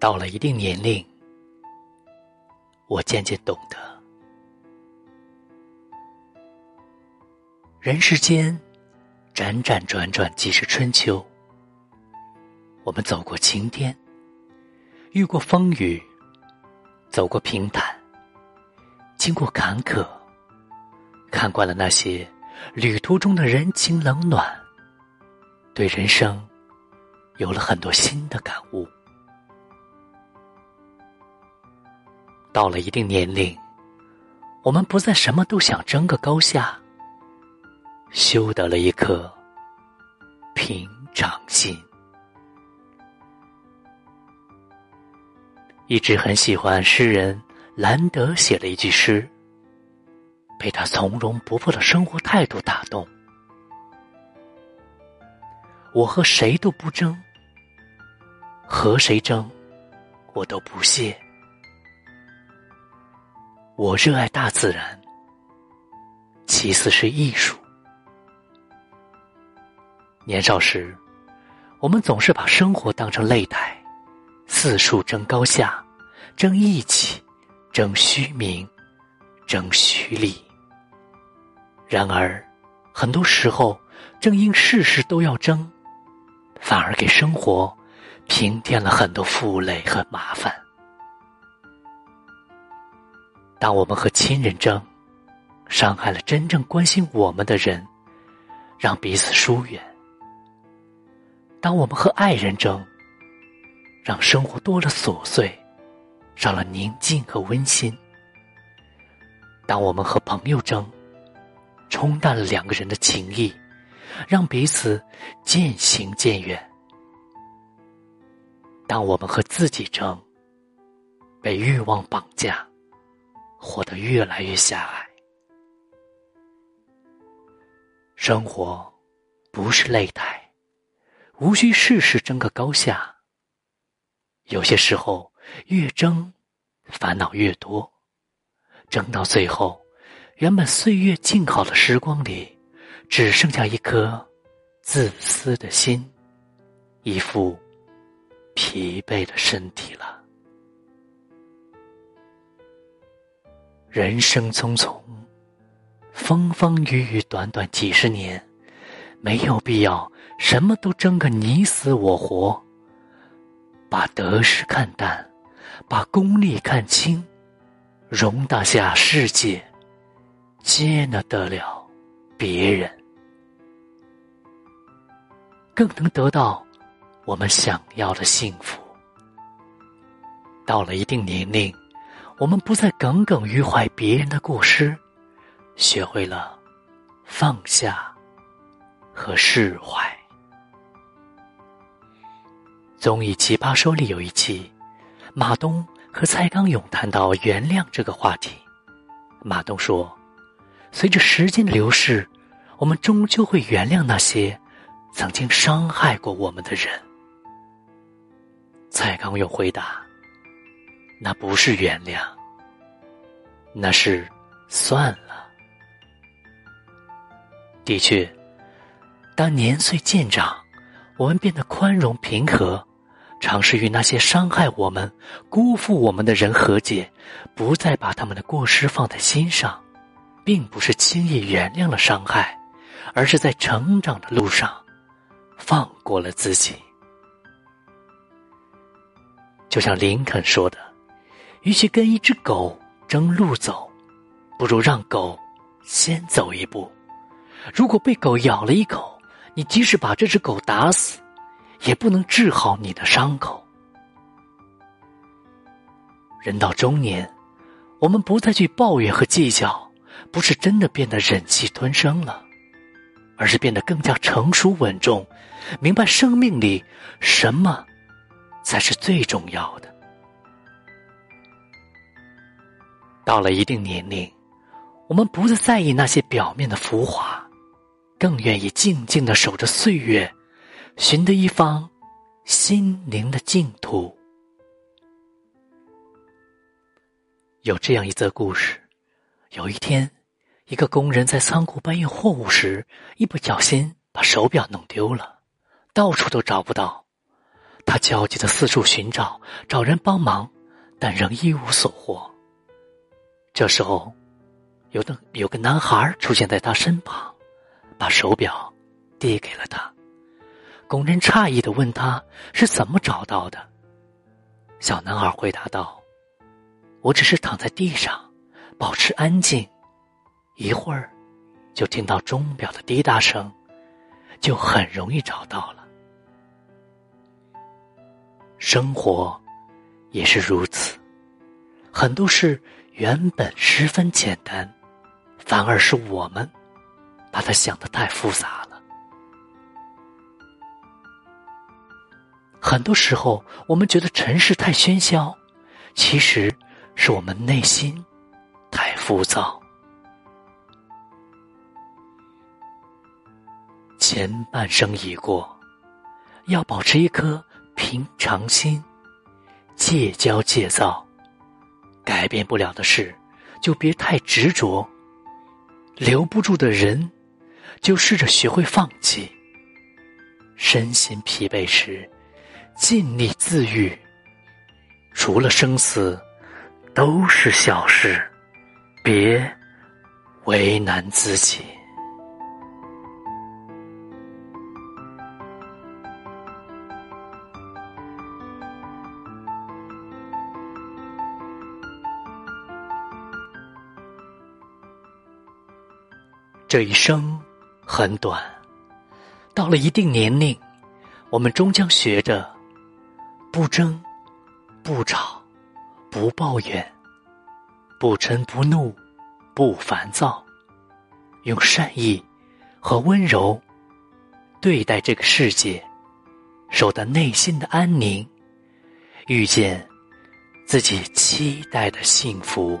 到了一定年龄，我渐渐懂得，人世间辗转转转几世春秋。我们走过晴天，遇过风雨，走过平坦，经过坎坷，看惯了那些旅途中的人情冷暖，对人生有了很多新的感悟。到了一定年龄，我们不再什么都想争个高下，修得了一颗平常心。一直很喜欢诗人兰德写了一句诗，被他从容不迫的生活态度打动。我和谁都不争，和谁争，我都不屑。我热爱大自然，其次是艺术。年少时，我们总是把生活当成擂台，四处争高下，争义气，争虚名，争虚利。然而，很多时候，正因事事都要争，反而给生活平添了很多负累和麻烦。当我们和亲人争，伤害了真正关心我们的人，让彼此疏远；当我们和爱人争，让生活多了琐碎，少了宁静和温馨；当我们和朋友争，冲淡了两个人的情谊，让彼此渐行渐远；当我们和自己争，被欲望绑架。活得越来越狭隘。生活不是擂台，无需事事争个高下。有些时候，越争，烦恼越多，争到最后，原本岁月静好的时光里，只剩下一颗自私的心，一副疲惫的身体。人生匆匆，风风雨雨，短短几十年，没有必要什么都争个你死我活。把得失看淡，把功利看清，容得下世界，接纳得了别人，更能得到我们想要的幸福。到了一定年龄。我们不再耿耿于怀别人的过失，学会了放下和释怀。综艺《奇葩说》里有一期，马东和蔡康永谈到原谅这个话题。马东说：“随着时间的流逝，我们终究会原谅那些曾经伤害过我们的人。”蔡康永回答。那不是原谅，那是算了。的确，当年岁渐长，我们变得宽容平和，尝试与那些伤害我们、辜负我们的人和解，不再把他们的过失放在心上，并不是轻易原谅了伤害，而是在成长的路上放过了自己。就像林肯说的。与其跟一只狗争路走，不如让狗先走一步。如果被狗咬了一口，你即使把这只狗打死，也不能治好你的伤口。人到中年，我们不再去抱怨和计较，不是真的变得忍气吞声了，而是变得更加成熟稳重，明白生命里什么才是最重要的。到了一定年龄，我们不再在意那些表面的浮华，更愿意静静的守着岁月，寻得一方心灵的净土。有这样一则故事：有一天，一个工人在仓库搬运货物时，一不小心把手表弄丢了，到处都找不到。他焦急的四处寻找，找人帮忙，但仍一无所获。这时候，有的有个男孩出现在他身旁，把手表递给了他。工人诧异的问他是怎么找到的。小男孩回答道：“我只是躺在地上，保持安静，一会儿就听到钟表的滴答声，就很容易找到了。”生活也是如此，很多事原本十分简单，反而是我们把它想的太复杂了。很多时候，我们觉得城市太喧嚣，其实是我们内心太浮躁。前半生已过，要保持一颗。平常心，戒骄戒躁，改变不了的事，就别太执着；留不住的人，就试着学会放弃。身心疲惫时，尽力自愈。除了生死，都是小事，别为难自己。这一生很短，到了一定年龄，我们终将学着不争、不吵、不抱怨、不嗔不怒、不烦躁，用善意和温柔对待这个世界，守得内心的安宁，遇见自己期待的幸福。